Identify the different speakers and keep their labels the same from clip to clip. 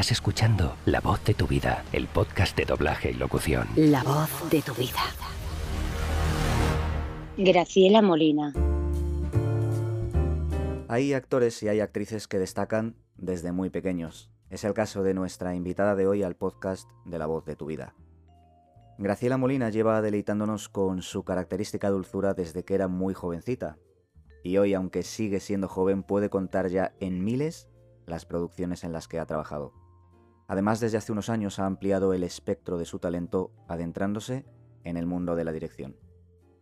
Speaker 1: Estás escuchando La voz de tu vida, el podcast de doblaje y locución.
Speaker 2: La voz de tu vida.
Speaker 3: Graciela Molina.
Speaker 4: Hay actores y hay actrices que destacan desde muy pequeños. Es el caso de nuestra invitada de hoy al podcast de La voz de tu vida. Graciela Molina lleva deleitándonos con su característica dulzura desde que era muy jovencita. Y hoy, aunque sigue siendo joven, puede contar ya en miles las producciones en las que ha trabajado. Además, desde hace unos años ha ampliado el espectro de su talento adentrándose en el mundo de la dirección.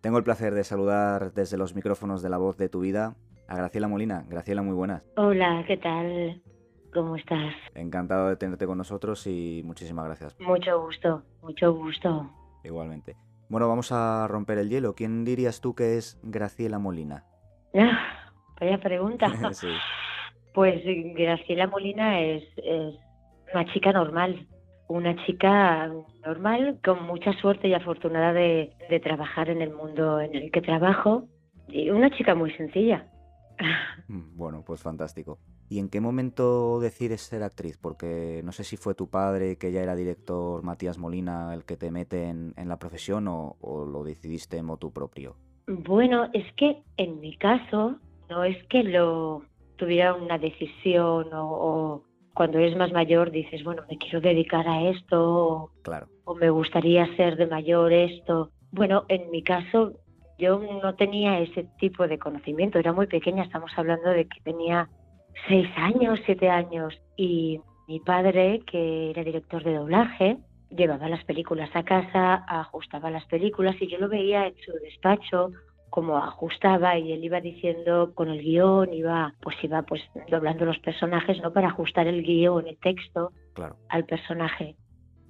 Speaker 4: Tengo el placer de saludar desde los micrófonos de la voz de tu vida a Graciela Molina. Graciela, muy buenas.
Speaker 3: Hola, ¿qué tal? ¿Cómo estás?
Speaker 4: Encantado de tenerte con nosotros y muchísimas gracias.
Speaker 3: Mucho gusto, mucho gusto.
Speaker 4: Igualmente. Bueno, vamos a romper el hielo. ¿Quién dirías tú que es Graciela Molina?
Speaker 3: Ah, vaya pregunta.
Speaker 4: sí.
Speaker 3: Pues Graciela Molina es, es una chica normal, una chica normal con mucha suerte y afortunada de, de trabajar en el mundo en el que trabajo y una chica muy sencilla.
Speaker 4: Mm, Bueno, pues fantástico. ¿Y en qué momento decides ser actriz? Porque no sé si fue tu padre, que ya era director, Matías Molina, el que te mete en, en la profesión o, o lo decidiste en motu propio.
Speaker 3: Bueno, es que en mi caso no es que lo tuviera una decisión o, o cuando eres más mayor dices, bueno, me quiero dedicar a esto o,
Speaker 4: Claro,
Speaker 3: o me gustaría ser de mayor esto. Bueno, en mi caso yo no tenía ese tipo de conocimiento, era muy pequeña, estamos hablando de que tenía seis años, siete años. Y mi padre, que era director de doblaje, llevaba las películas a casa, ajustaba las películas y yo lo veía en su despacho como ajustaba y él iba diciendo con el guion, iba pues iba pues doblando los personajes, ¿no? Para ajustar el guion, el texto
Speaker 4: claro.
Speaker 3: al personaje.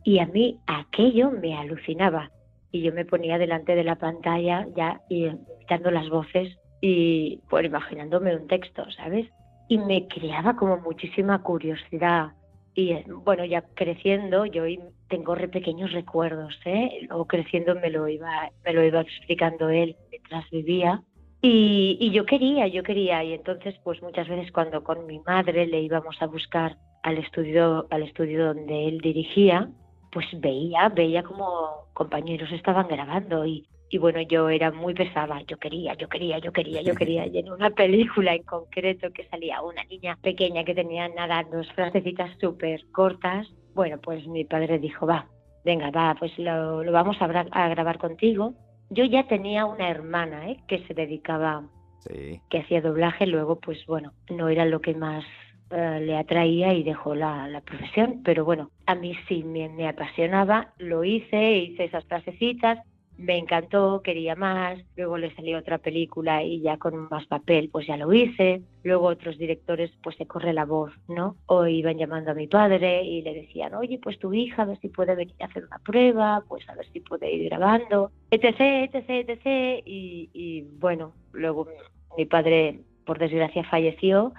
Speaker 3: Y a mí aquello me alucinaba. Y yo me ponía delante de la pantalla ya y imitando las voces y pues imaginándome un texto, ¿sabes? Y me creaba como muchísima curiosidad. Y eh, bueno, ya creciendo, yo tengo re pequeños recuerdos, ¿eh? Luego creciendo me lo iba, me lo iba explicando él mientras vivía. Y, yo quería, yo quería. Y entonces, pues muchas veces cuando con mi madre le íbamos a buscar al estudio, al estudio donde él dirigía, pues veía, veía como compañeros estaban grabando y, bueno, yo era muy pesada, yo quería, yo quería, yo quería, yo quería. Y en una película en concreto que salía una niña pequeña que tenía nada, dos frasecitas súper cortas, bueno, pues mi padre dijo, va, venga, va, pues lo, vamos a, a grabar contigo. Yo ya tenía una hermana ¿eh? que se dedicaba
Speaker 4: Sí,
Speaker 3: que hacía doblaje, luego pues bueno, no era lo que más eh, le atraía y dejó la, la profesión, pero bueno, a mí sí me, me apasionaba, lo hice, hice esas frasecitas, me encantó, quería más, luego le salió otra película y ya con más papel pues ya lo hice, luego otros directores pues se corre la voz, ¿no? O iban llamando a mi padre y le decían, oye pues tu hija a ver si puede venir a hacer una prueba, pues a ver si puede ir grabando, etc, etc, etc, y, bueno, luego mi padre por desgracia falleció,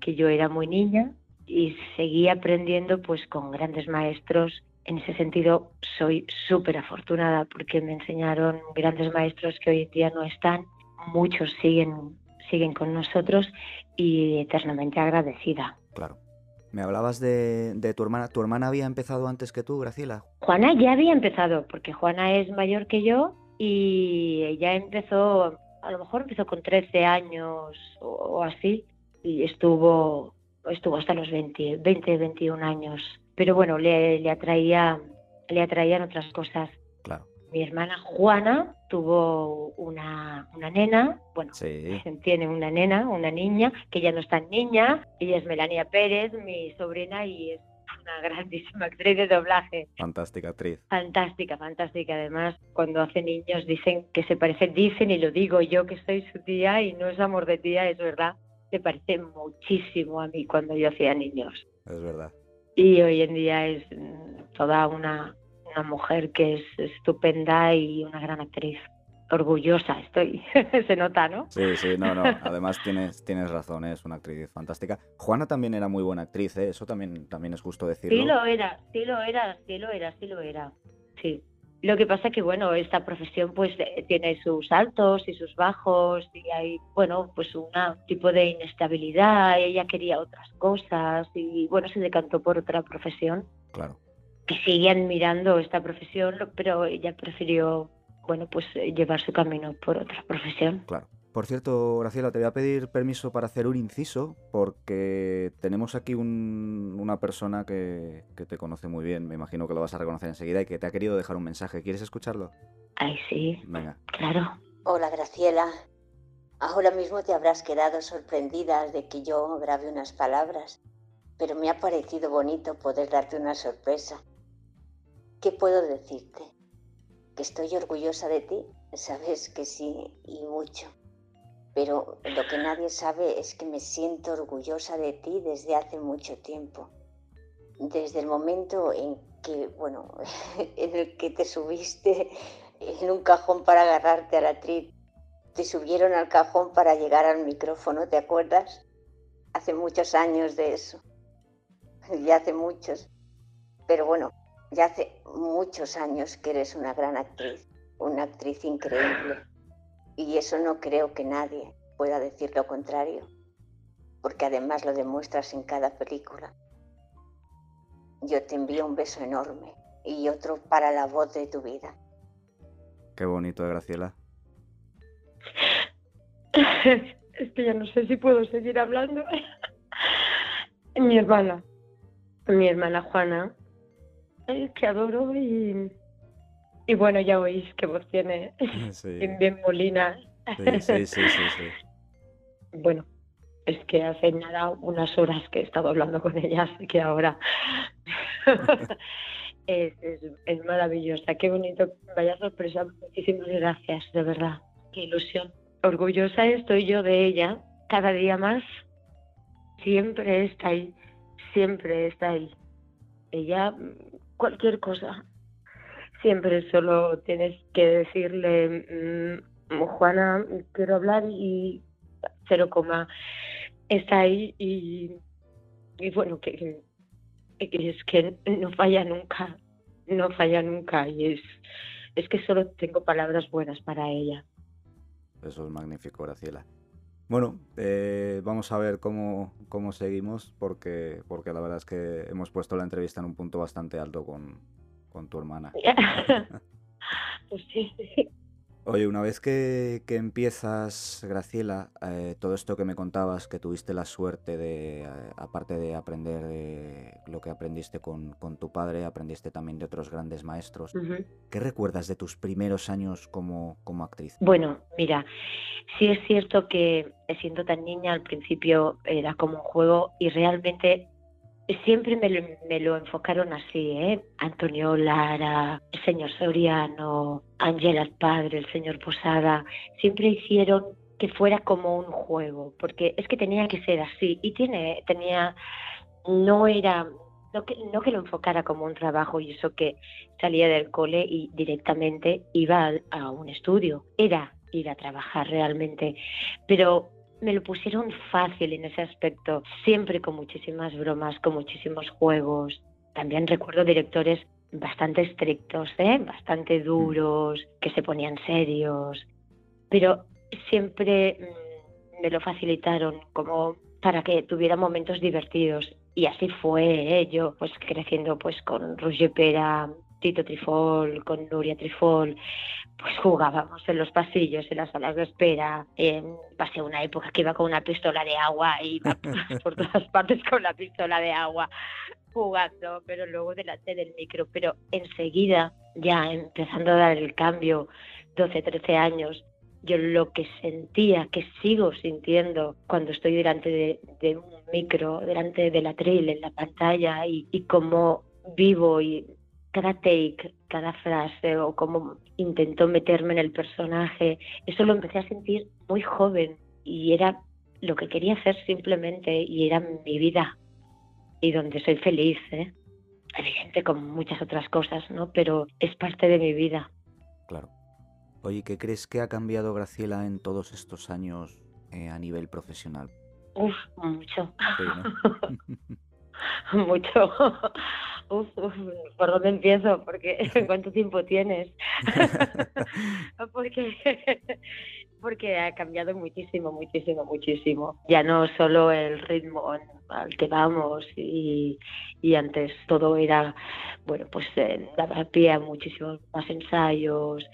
Speaker 3: que yo era muy niña y seguí aprendiendo pues con grandes maestros. En ese sentido soy súper afortunada porque me enseñaron grandes maestros que hoy en día no están, muchos siguen siguen con nosotros y eternamente agradecida.
Speaker 4: claro. Me hablabas de, de tu hermana. ¿Tu hermana había empezado antes que tú, Graciela?
Speaker 3: Juana ya había empezado, porque Juana es mayor que yo y ella empezó, a lo mejor empezó con 13 años o, o así, y estuvo, estuvo hasta los 20, 20, 21 años. Pero bueno, le, le atraía, le atraían otras cosas.
Speaker 4: Claro.
Speaker 3: Mi hermana Juana tuvo una, una nena, bueno,
Speaker 4: Sí,
Speaker 3: tiene una nena, una niña, que ya no es tan niña, ella es Melania Pérez, mi sobrina, y es una grandísima actriz de doblaje.
Speaker 4: fantástica actriz.
Speaker 3: Fantástica, fantástica. Además, cuando hace niños dicen que se parecen, dicen y lo digo yo que soy su tía y no es amor de tía, es verdad. Se parece muchísimo a mí cuando yo hacía niños.
Speaker 4: Es verdad.
Speaker 3: Y hoy en día es mm, toda una, una mujer que es estupenda y una gran actriz. Orgullosa estoy, se nota, ¿no?
Speaker 4: Sí, sí, no, no. Además tienes, tienes razón, ¿eh? es una actriz fantástica. Juana también era muy buena actriz, ¿eh? eso también, también es justo decirlo.
Speaker 3: Sí lo era, sí lo era, sí lo era, sí lo era. Sí. Lo que pasa que, bueno, esta profesión pues tiene sus altos y sus bajos y hay, bueno, pues un tipo de inestabilidad. Ella quería otras cosas y, bueno, se decantó por otra profesión.
Speaker 4: Claro.
Speaker 3: Que siguen mirando esta profesión, pero ella prefirió, bueno, pues llevar su camino por otra profesión.
Speaker 4: Claro. Por cierto, Graciela, te voy a pedir permiso para hacer un inciso porque tenemos aquí una persona que, te conoce muy bien, me imagino que lo vas a reconocer enseguida y que te ha querido dejar un mensaje. ¿Quieres escucharlo?
Speaker 3: Ay, sí.
Speaker 4: Venga.
Speaker 3: Claro.
Speaker 2: Hola, Graciela. Ahora mismo te habrás quedado sorprendida de que yo grabe unas palabras, pero me ha parecido bonito poder darte una sorpresa. ¿Qué puedo decirte? Que estoy orgullosa de ti, sabes que sí, y mucho pero lo que nadie sabe es que me siento orgullosa de ti desde hace mucho tiempo. Desde el momento en que, bueno, en el que te subiste en un cajón para agarrarte a la trip, te subieron al cajón para llegar al micrófono, ¿te acuerdas? Hace muchos años de eso. Ya hace muchos. Pero bueno, ya hace muchos años que eres una gran actriz, una actriz increíble. Y eso no creo que nadie pueda decir lo contrario, porque además lo demuestras en cada película. Yo te envío un beso enorme y otro para la voz de tu vida.
Speaker 4: Qué bonito, Graciela.
Speaker 3: Es que ya no sé si puedo seguir hablando. Mi hermana, mi hermana Juana, que adoro y y bueno, ya oís qué voz tiene. Bien molina.
Speaker 4: Sí, sí, sí, sí,
Speaker 3: Bueno, es que hace nada unas horas que he estado hablando con ella, así que ahora es, es, maravillosa. Qué bonito. Vaya sorpresa. Muchísimas gracias, de verdad. Qué ilusión. Orgullosa estoy yo de ella. Cada día más. Siempre está ahí. Siempre está ahí. Ella, cualquier cosa, siempre solo tienes que decirle, mm, Juana, quiero hablar y cero coma está ahí y, bueno, que, es que no falla nunca, no falla nunca y es, es que solo tengo palabras buenas para ella.
Speaker 4: Eso es magnífico, Graciela. Bueno, eh, vamos a ver cómo, cómo seguimos porque, porque la verdad es que hemos puesto la entrevista en un punto bastante alto con, con tu hermana.
Speaker 3: pues sí.
Speaker 4: Oye, una vez que, empiezas, Graciela, eh, todo esto que me contabas, que tuviste la suerte de, eh, aparte de aprender de lo que aprendiste con, tu padre, aprendiste también de otros grandes maestros. ¿Qué recuerdas de tus primeros años como, como actriz?
Speaker 3: Bueno, mira, sí es cierto que siendo tan niña al principio era como un juego y realmente siempre me lo, enfocaron así, ¿eh? Antonio Lara, el señor Soriano, Ángela el padre, el señor Posada, siempre hicieron que fuera como un juego, porque es que tenía que ser así. Y tiene, tenía, no era, no que, no que lo enfocara como un trabajo y eso que salía del cole y directamente iba a un estudio, era ir a trabajar realmente, pero me lo pusieron fácil en ese aspecto, siempre con muchísimas bromas, con muchísimos juegos. También recuerdo directores bastante estrictos, ¿eh? bastante mm. duros, que se ponían serios, pero siempre mm, me lo facilitaron como para que tuviera momentos divertidos. Y así fue, ¿eh? yo pues creciendo pues con Roger Pera, Tito Trifol, con Nuria Trifol, pues jugábamos en los pasillos, en las salas de espera. pasé una época que iba con una pistola de agua y iba por todas partes con la pistola de agua jugando, pero luego delante del micro. Pero enseguida, ya empezando a dar el cambio, 12, 13 años, yo lo que sentía, que sigo sintiendo cuando estoy delante de, un micro, delante de la tril, en la pantalla, y, y cómo vivo y cada take, cada frase o cómo intentó meterme en el personaje, eso lo empecé a sentir muy joven y era lo que quería hacer simplemente y era mi vida y donde soy feliz, ¿eh? evidente como muchas otras cosas, ¿no? Pero es parte de mi vida.
Speaker 4: Claro. Oye, ¿qué crees que ha cambiado Graciela en todos estos años eh, a nivel profesional?
Speaker 3: Uf, mucho. mucho uf, ¿por dónde empiezo? Porque ¿cuánto tiempo tienes? porque porque ha cambiado muchísimo, muchísimo, muchísimo. Ya no solo el ritmo al que vamos y, y antes todo era, bueno, pues eh, daba pie a muchísimos más ensayos.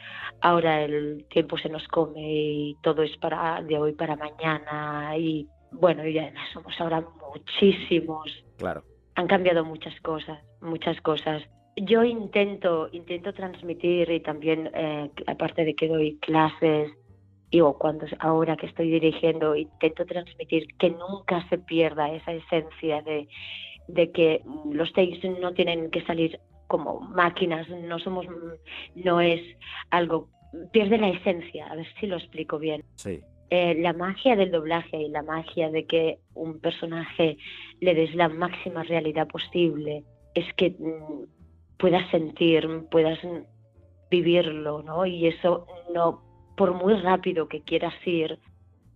Speaker 3: Ahora el tiempo se nos come y todo es para de hoy para mañana y bueno, y además somos ahora muchísimos.
Speaker 4: Claro.
Speaker 3: Han cambiado muchas cosas, muchas cosas. Yo intento, intento transmitir y también, eh, aparte de que doy clases, digo, cuando ahora que estoy dirigiendo, intento transmitir que nunca se pierda esa esencia de, que los takes no tienen que salir como máquinas, no somos, no es algo, pierde la esencia, a ver si lo explico bien.
Speaker 4: Sí.
Speaker 3: Eh, la magia del doblaje y la magia de que un personaje le des la máxima realidad posible es que mm, puedas sentir, puedas vivirlo, ¿no? Y eso no por muy rápido que quieras ir,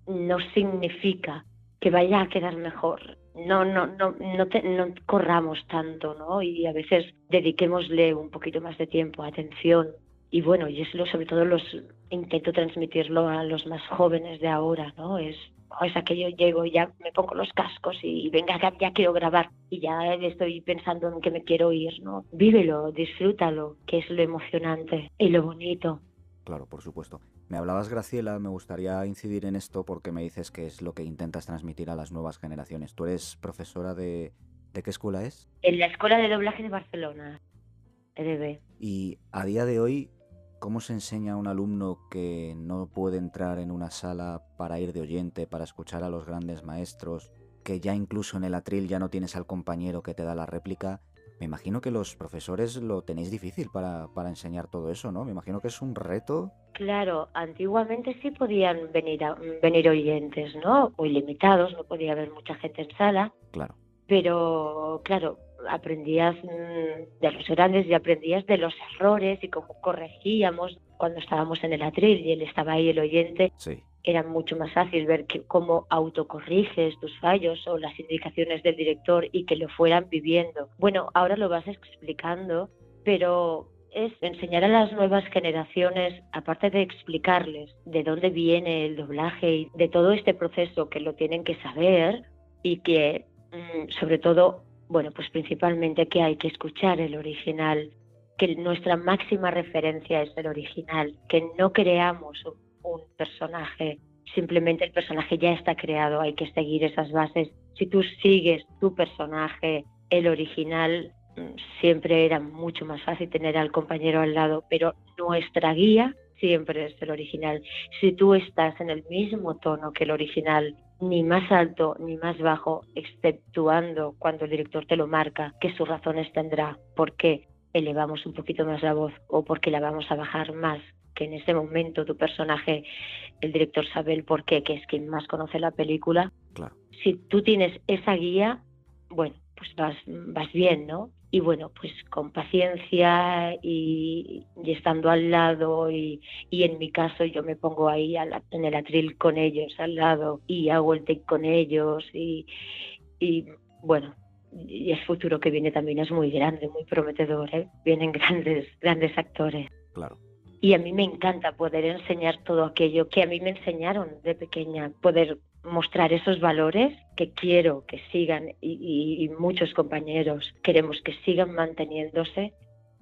Speaker 3: no significa que vaya a quedar mejor. No, no, no, no, no corramos tanto, ¿no? Y a veces dediquémosle un poquito más de tiempo, atención. Y bueno, y es lo, sobre todo los intento transmitirlo a los más jóvenes de ahora, ¿no? Es, oh, es aquello llego y ya me pongo los cascos y, venga, ya, ya, quiero grabar y ya estoy pensando en que me quiero ir, ¿no? Vívelo, disfrútalo, que es lo emocionante y lo bonito.
Speaker 4: Claro, por supuesto. Me hablabas, Graciela, me gustaría incidir en esto porque me dices que es lo que intentas transmitir a las nuevas generaciones. ¿Tú eres profesora de... ¿De qué escuela es?
Speaker 3: En la Escuela de Doblaje de Barcelona, EDB.
Speaker 4: Y a día de hoy, ¿cómo se enseña a un alumno que no puede entrar en una sala para ir de oyente, para escuchar a los grandes maestros, que ya incluso en el atril ya no tienes al compañero que te da la réplica? Me imagino que los profesores lo tenéis difícil para, para enseñar todo eso, ¿no? Me imagino que es un reto.
Speaker 3: Claro, antiguamente sí podían venir, venir oyentes, ¿no? Muy limitados, no podía haber mucha gente en sala.
Speaker 4: Claro.
Speaker 3: Pero, claro, aprendías mm, de los grandes y aprendías de los errores y cómo corregíamos cuando estábamos en el atril y él estaba ahí el oyente.
Speaker 4: Sí
Speaker 3: era mucho más fácil ver que, cómo autocorriges tus fallos o las indicaciones del director y que lo fueran viviendo. Bueno, ahora lo vas explicando, pero es enseñar a las nuevas generaciones, aparte de explicarles de dónde viene el doblaje y de todo este proceso que lo tienen que saber y que, mm, sobre todo, bueno, pues principalmente que hay que escuchar el original, que nuestra máxima referencia es el original, que no creamos un personaje, simplemente el personaje ya está creado, hay que seguir esas bases. Si tú sigues tu personaje, el original, mm, siempre era mucho más fácil tener al compañero al lado, pero nuestra guía siempre es el original. Si tú estás en el mismo tono que el original, ni más alto ni más bajo, exceptuando cuando el director te lo marca, que sus razones tendrá, por qué elevamos un poquito más la voz o porque la vamos a bajar más que en ese momento tu personaje, el director sabe el por qué, que es quien más conoce la película.
Speaker 4: Claro.
Speaker 3: Si tú tienes esa guía, bueno, pues vas, vas bien, ¿no? Y bueno, pues con paciencia y, estando al lado y, y, en mi caso yo me pongo ahí en el atril con ellos al lado y hago el take con ellos y, y bueno, y el futuro que viene también es muy grande, muy prometedor, ¿eh? vienen grandes, grandes actores.
Speaker 4: Claro.
Speaker 3: Y a mí me encanta poder enseñar todo aquello que a mí me enseñaron de pequeña, poder mostrar esos valores que quiero que sigan y, muchos compañeros queremos que sigan manteniéndose,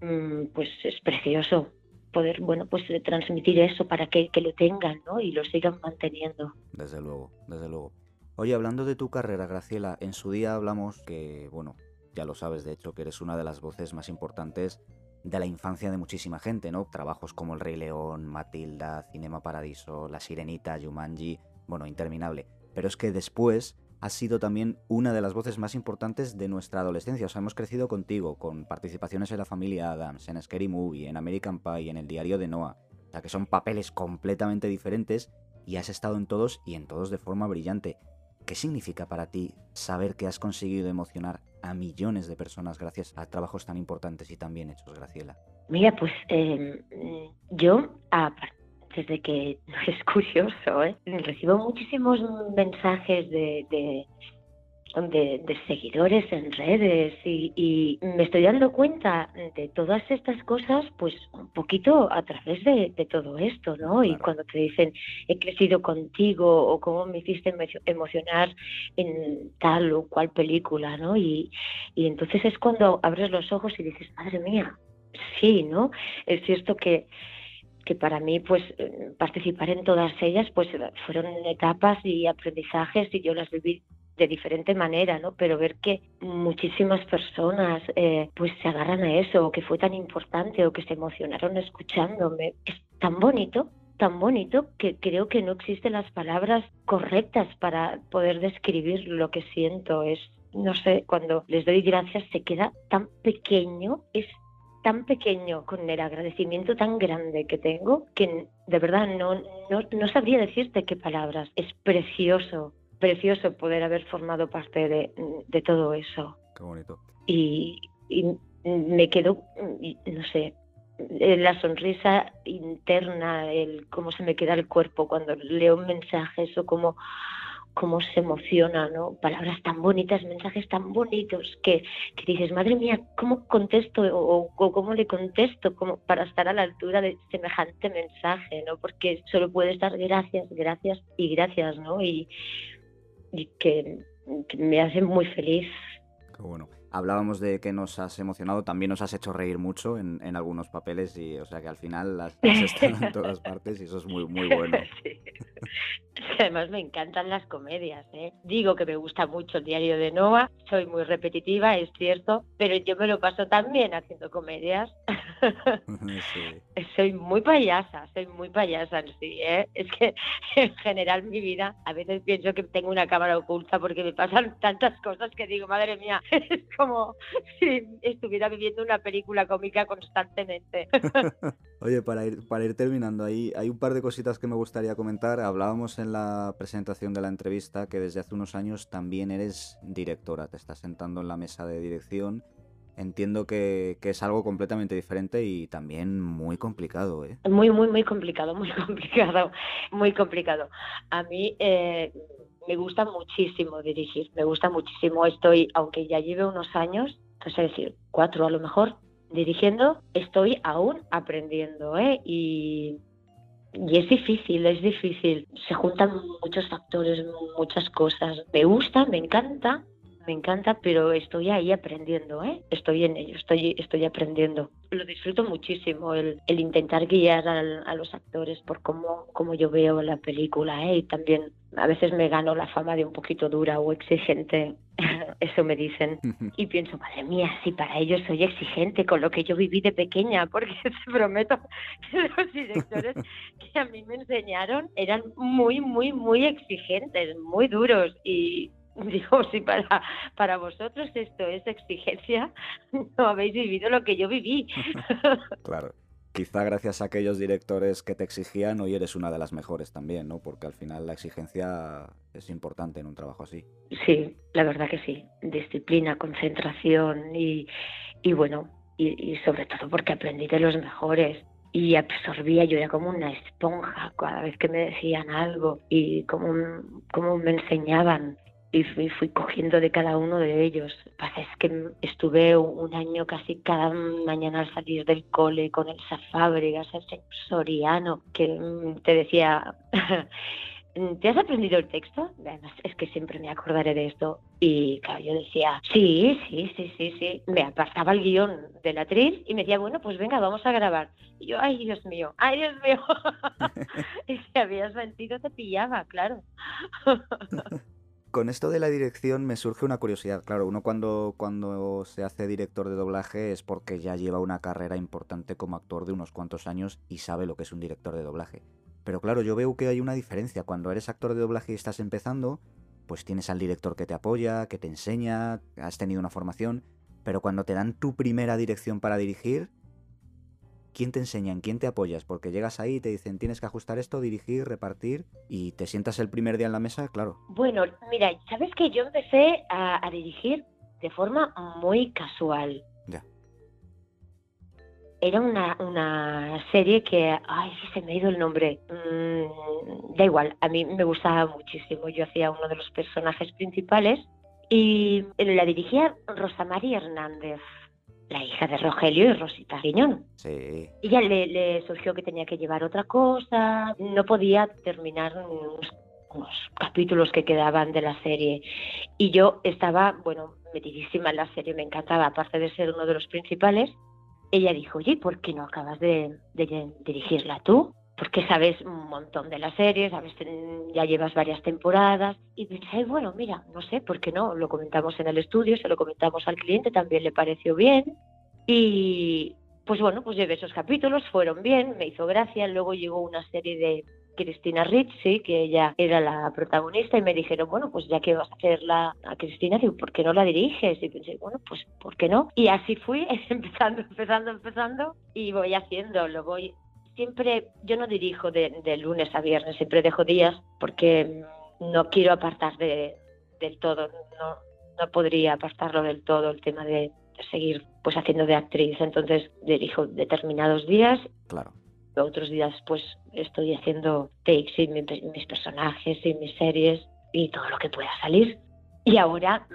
Speaker 3: mm, pues es precioso poder, bueno, pues transmitir eso para que, lo tengan, ¿no? Y lo sigan manteniendo.
Speaker 4: Desde luego, desde luego. Oye, hablando de tu carrera, Graciela, en su día hablamos que, bueno, ya lo sabes, de hecho, que eres una de las voces más importantes de la infancia de muchísima gente, ¿no? Trabajos como El Rey León, Matilda, Cinema Paradiso, La Sirenita, Jumanji, bueno, interminable. Pero es que después has sido también una de las voces más importantes de nuestra adolescencia. O sea, hemos crecido contigo, con participaciones en La Familia Adams, en Scary Movie, en American Pie, en El Diario de Noah. O sea, que son papeles completamente diferentes y has estado en todos y en todos de forma brillante. ¿Qué significa para ti saber que has conseguido emocionar a millones de personas gracias a trabajos tan importantes y tan bien hechos, Graciela?
Speaker 3: Mira, pues eh, yo, desde que es curioso, ¿eh? recibo muchísimos mensajes de, de, seguidores en redes y, me estoy dando cuenta de todas estas cosas pues un poquito a través de, todo esto, ¿no? Y cuando te dicen he crecido contigo o cómo me hiciste emocionar en tal o cual película, ¿no? Y, y entonces es cuando abres los ojos y dices, madre mía, sí, ¿no? Es cierto que que para mí pues participar en todas ellas pues fueron etapas y aprendizajes y yo las viví de diferente manera, ¿no? Pero ver que muchísimas personas eh, pues se agarran a eso, o que fue tan importante, o que se emocionaron escuchándome, es tan bonito, tan bonito que creo que no existen las palabras correctas para poder describir lo que siento. Es, no sé, cuando les doy gracias se queda tan pequeño, es tan pequeño con el agradecimiento tan grande que tengo que de verdad no, no, no sabría decirte qué palabras. Es precioso precioso poder haber formado parte de, todo eso.
Speaker 4: Qué bonito.
Speaker 3: Y, me quedó, no sé, la sonrisa interna, el cómo se me queda el cuerpo cuando leo mensajes o cómo, cómo se emociona, ¿no? Palabras tan bonitas, mensajes tan bonitos que, dices, madre mía, ¿cómo contesto o, o, cómo le contesto como para estar a la altura de semejante mensaje, ¿no? Porque solo puede estar gracias, gracias y gracias, ¿no? Y y que, me hace muy feliz.
Speaker 4: Qué bueno. Hablábamos de que nos has emocionado, también nos has hecho reír mucho en, algunos papeles y o sea que al final las, has estado en todas partes y eso es muy muy bueno.
Speaker 3: Además me encantan las comedias. ¿eh? Digo que me gusta mucho el diario de Noah, soy muy repetitiva, es cierto, pero yo me lo paso también haciendo comedias. Soy muy payasa, soy muy payasa, sí. ¿eh? Es que en general mi vida a veces pienso que tengo una cámara oculta porque me pasan tantas cosas que digo, madre mía, es como si estuviera viviendo una película cómica constantemente.
Speaker 4: Oye, para ir, para ir terminando ahí, hay un par de cositas que me gustaría comentar. Hablábamos en la presentación de la entrevista que desde hace unos años también eres directora, te estás sentando en la mesa de dirección. Entiendo que, es algo completamente diferente y también muy complicado, ¿eh?
Speaker 3: Muy, muy, muy complicado, muy complicado, muy complicado. A mí eh, me gusta muchísimo dirigir, me gusta muchísimo. Estoy, aunque ya lleve unos años, es decir, cuatro a lo mejor, dirigiendo, estoy aún aprendiendo, ¿eh? Y, y es difícil, es difícil. Se juntan muchos factores, muchas cosas. Me gusta, me encanta, me encanta, pero estoy ahí aprendiendo, ¿eh? Estoy en ello, estoy, estoy aprendiendo. Lo disfruto muchísimo, el, el intentar guiar a los actores por cómo, cómo yo veo la película, ¿eh? Y también a veces me gano la fama de un poquito dura o exigente, eso me dicen. Y pienso, madre mía, si para ellos soy exigente con lo que yo viví de pequeña, porque te prometo que los directores que a mí me enseñaron eran muy, muy, muy exigentes, muy duros y Digo, si para, para vosotros esto es exigencia, no habéis vivido lo que yo viví.
Speaker 4: claro. Quizá gracias a aquellos directores que te exigían, hoy eres una de las mejores también, ¿no? Porque al final la exigencia es importante en un trabajo así.
Speaker 3: Sí, la verdad que sí. Disciplina, concentración y, y bueno, y, y sobre todo porque aprendí de los mejores y absorbía, yo era como una esponja cada vez que me decían algo y como, como me enseñaban y fui, cogiendo de cada uno de ellos. Pasa es que estuve un año casi cada mañana al salir del cole con el Fábregas, el señor Soriano, que mm, te decía, ¿te has aprendido el texto? Además, es que siempre me acordaré de esto. Y claro, yo decía, sí, sí, sí, sí, sí. Me apartaba el guion de la actriz y me decía, bueno, pues venga, vamos a grabar. Y yo, ay, Dios mío, ay, Dios mío. y si habías mentido, te pillaba, claro.
Speaker 4: Con esto de la dirección me surge una curiosidad. Claro, uno cuando, cuando se hace director de doblaje es porque ya lleva una carrera importante como actor de unos cuantos años y sabe lo que es un director de doblaje. Pero claro, yo veo que hay una diferencia. Cuando eres actor de doblaje y estás empezando, pues tienes al director que te apoya, que te enseña, has tenido una formación. Pero cuando te dan tu primera dirección para dirigir, ¿quién te enseña? ¿En quién te apoyas? Porque llegas ahí y te dicen tienes que ajustar esto, dirigir, repartir y te sientas el primer día en la mesa, claro.
Speaker 3: Bueno, mira, sabes que yo empecé a, dirigir de forma muy casual.
Speaker 4: Ya.
Speaker 3: Era una, una serie que, ay, se me ha ido el nombre. Mm, da igual, a mí me gustaba muchísimo. Yo hacía uno de los personajes principales Y la dirigía Rosa María Hernández, la hija de Rogelio y Rosita Riñón.
Speaker 4: Sí.
Speaker 3: Y ya le, le surgió que tenía que llevar otra cosa, no podía terminar unos, unos capítulos que quedaban de la serie. Y yo estaba, bueno, metidísima en la serie, me encantaba, aparte de ser uno de los principales. Ella dijo, oye, ¿por qué no acabas de, de dirigirla tú? Porque sabes un montón de la serie, sabes, ya llevas varias temporadas. Y pensé, bueno, mira, no sé, ¿por qué no? Lo comentamos en el estudio, se lo comentamos al cliente, también le pareció bien. Y pues bueno, pues llevé esos capítulos, fueron bien, me hizo gracia. Luego llegó una serie de Cristina Ricci, que ella era la protagonista, y me dijeron, bueno, pues ya que vas a hacer la, a Cristina, digo, ¿por qué no la diriges? Y pensé, bueno, pues ¿por qué no? Y así fui, empezando, empezando, empezando, y voy haciendo, lo voy siempre, yo no dirijo de, lunes a viernes, siempre dejo días porque no quiero apartar de, del todo, no, no podría apartarlo del todo el tema de, seguir pues haciendo de actriz, entonces dirijo determinados días.
Speaker 4: Claro.
Speaker 3: Otros días pues estoy haciendo takes y mis personajes y mis series y todo lo que pueda salir. Y ahora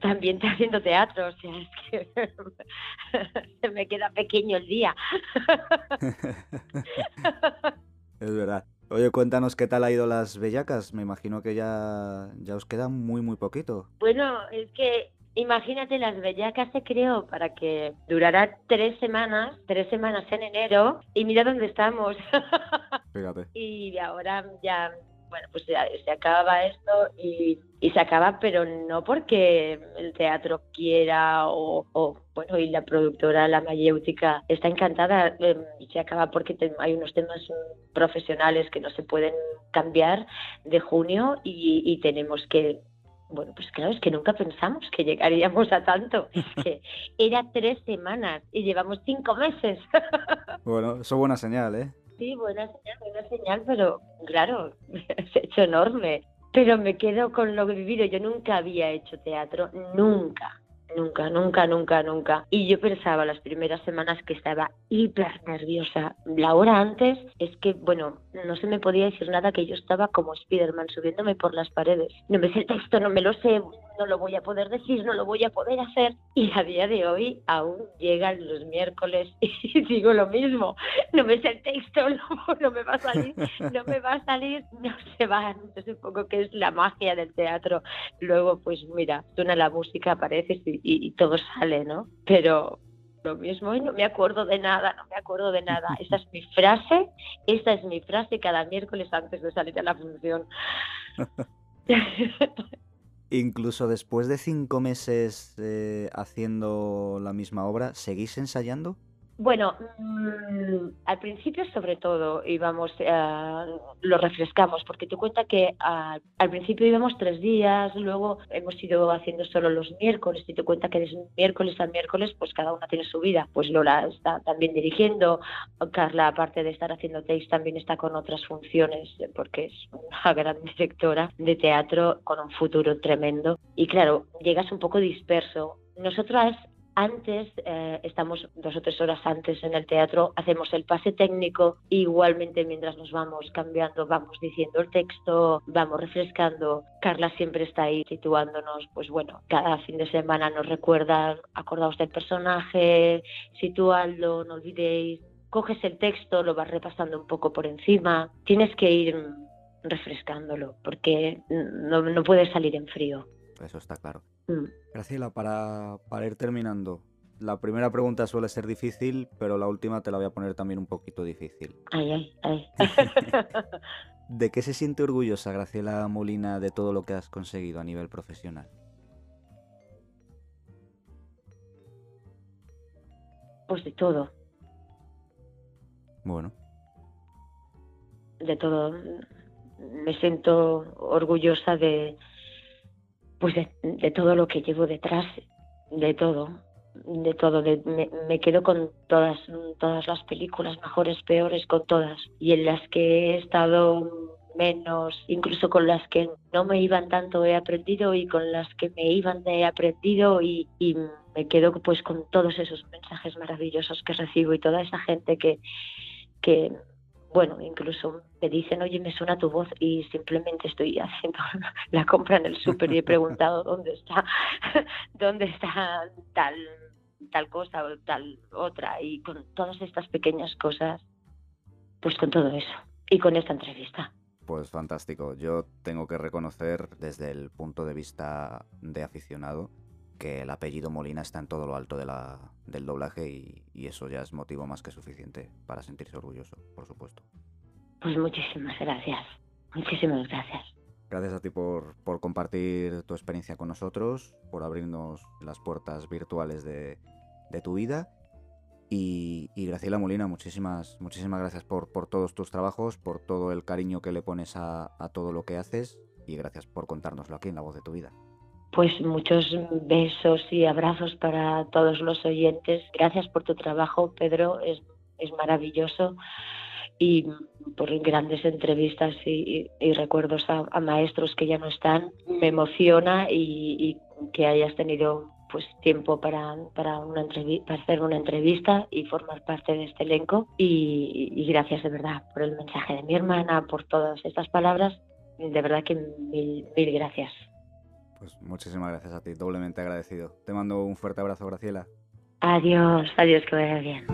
Speaker 3: también está haciendo teatro, o sea, es que se me queda pequeño el día.
Speaker 4: es verdad. Oye, cuéntanos qué tal ha ido las bellacas. Me imagino que ya, ya os queda muy, muy poquito.
Speaker 3: Bueno, es que imagínate, las bellacas se creó para que durara tres semanas, tres semanas en enero, y mira dónde estamos.
Speaker 4: Fíjate.
Speaker 3: Y ahora ya bueno, pues se acaba esto y, se acaba, pero no porque el teatro quiera o, bueno, y la productora, la mayéutica, está encantada, eh, se acaba porque hay unos temas profesionales que no se pueden cambiar de junio y, tenemos que bueno, pues claro, es que nunca pensamos que llegaríamos a tanto. Que era tres semanas y llevamos cinco meses.
Speaker 4: Bueno, eso es buena señal, ¿eh?
Speaker 3: Sí, buena señal, buena señal, pero claro, ha hecho enorme. Pero me quedo con lo que he vivido. Yo nunca había hecho teatro, nunca. Nunca, nunca, nunca, nunca. Y yo pensaba las primeras semanas que estaba hiper nerviosa. La hora antes es que, bueno, no se me podía decir nada que yo estaba como Spiderman subiéndome por las paredes. No me sé el texto, no me lo sé, no lo voy a poder decir, no lo voy a poder hacer. Y a día de hoy aún llegan los miércoles y digo lo mismo. No me sé el texto, no, me va a salir, no me va a salir, no se va. No sé un poco qué es la magia del teatro. Luego, pues mira, suena la música, apareces y, todo sale, ¿no? Pero lo mismo y no me acuerdo de nada, no me acuerdo de nada. Esa es mi frase, esa es mi frase cada miércoles antes de salir a la función.
Speaker 4: Incluso después de cinco meses eh, haciendo la misma obra, ¿seguís ensayando?
Speaker 3: Bueno, mm, al principio sobre todo íbamos, eh, lo refrescamos, porque te cuenta que al principio íbamos tres días, luego hemos ido haciendo solo los miércoles, y te cuenta que desde miércoles al miércoles, pues cada una tiene su vida. Pues Lola está también dirigiendo, Carla, aparte de estar haciendo takes, también está con otras funciones, porque es una gran directora de teatro con un futuro tremendo. Y claro, llegas un poco disperso. Nosotras antes, eh, estamos dos o tres horas antes en el teatro, hacemos el pase técnico, igualmente mientras nos vamos cambiando, vamos diciendo el texto, vamos refrescando. Carla siempre está ahí situándonos, pues bueno, cada fin de semana nos recuerda, acordaos del personaje, situadlo, no olvidéis, coges el texto, lo vas repasando un poco por encima, tienes que ir refrescándolo, porque no, no puedes salir en frío.
Speaker 4: Eso está claro.
Speaker 3: Mm.
Speaker 4: Graciela, para, para ir terminando, la primera pregunta suele ser difícil, pero la última te la voy a poner también un poquito difícil.
Speaker 3: Ay, ay, ay.
Speaker 4: ¿De qué se siente orgullosa Graciela Molina de todo lo que has conseguido a nivel profesional?
Speaker 3: Pues de todo.
Speaker 4: Bueno.
Speaker 3: De todo. Me siento orgullosa de, pues de, todo lo que llevo detrás, de todo, de todo. me, quedo con todas, todas las películas, mejores, peores, con todas. Y en las que he estado menos, incluso con las que no me iban tanto he aprendido y con las que me iban he aprendido y, y me quedo pues con todos esos mensajes maravillosos que recibo y toda esa gente que, que bueno, incluso me dicen, oye, me suena tu voz y simplemente estoy haciendo la compra en el súper y he preguntado dónde está, dónde está tal tal cosa o tal otra y con todas estas pequeñas cosas, pues con todo eso y con esta entrevista.
Speaker 4: Pues fantástico. Yo tengo que reconocer desde el punto de vista de aficionado que el apellido Molina está en todo lo alto de la, del doblaje y, y eso ya es motivo más que suficiente para sentirse orgulloso, por supuesto.
Speaker 3: Pues muchísimas gracias. Muchísimas gracias.
Speaker 4: Gracias a ti por, por, compartir tu experiencia con nosotros, por abrirnos las puertas virtuales de, de tu vida. Y, y, Graciela Molina, muchísimas, muchísimas gracias por, por, todos tus trabajos, por todo el cariño que le pones a, a todo lo que haces y gracias por contárnoslo aquí en La Voz de tu Vida.
Speaker 3: Pues muchos besos y abrazos para todos los oyentes. Gracias por tu trabajo, Pedro. Es, maravilloso. Y por grandes entrevistas y, recuerdos a, maestros que ya no están. Me emociona y, y que hayas tenido pues tiempo para, para, una para hacer una entrevista y formar parte de este elenco. Y, y, gracias de verdad por el mensaje de mi hermana, por todas estas palabras. De verdad que mil, mil gracias.
Speaker 4: Pues muchísimas gracias a ti, doblemente agradecido. Te mando un fuerte abrazo, Graciela.
Speaker 3: Adiós, adiós, que vaya bien.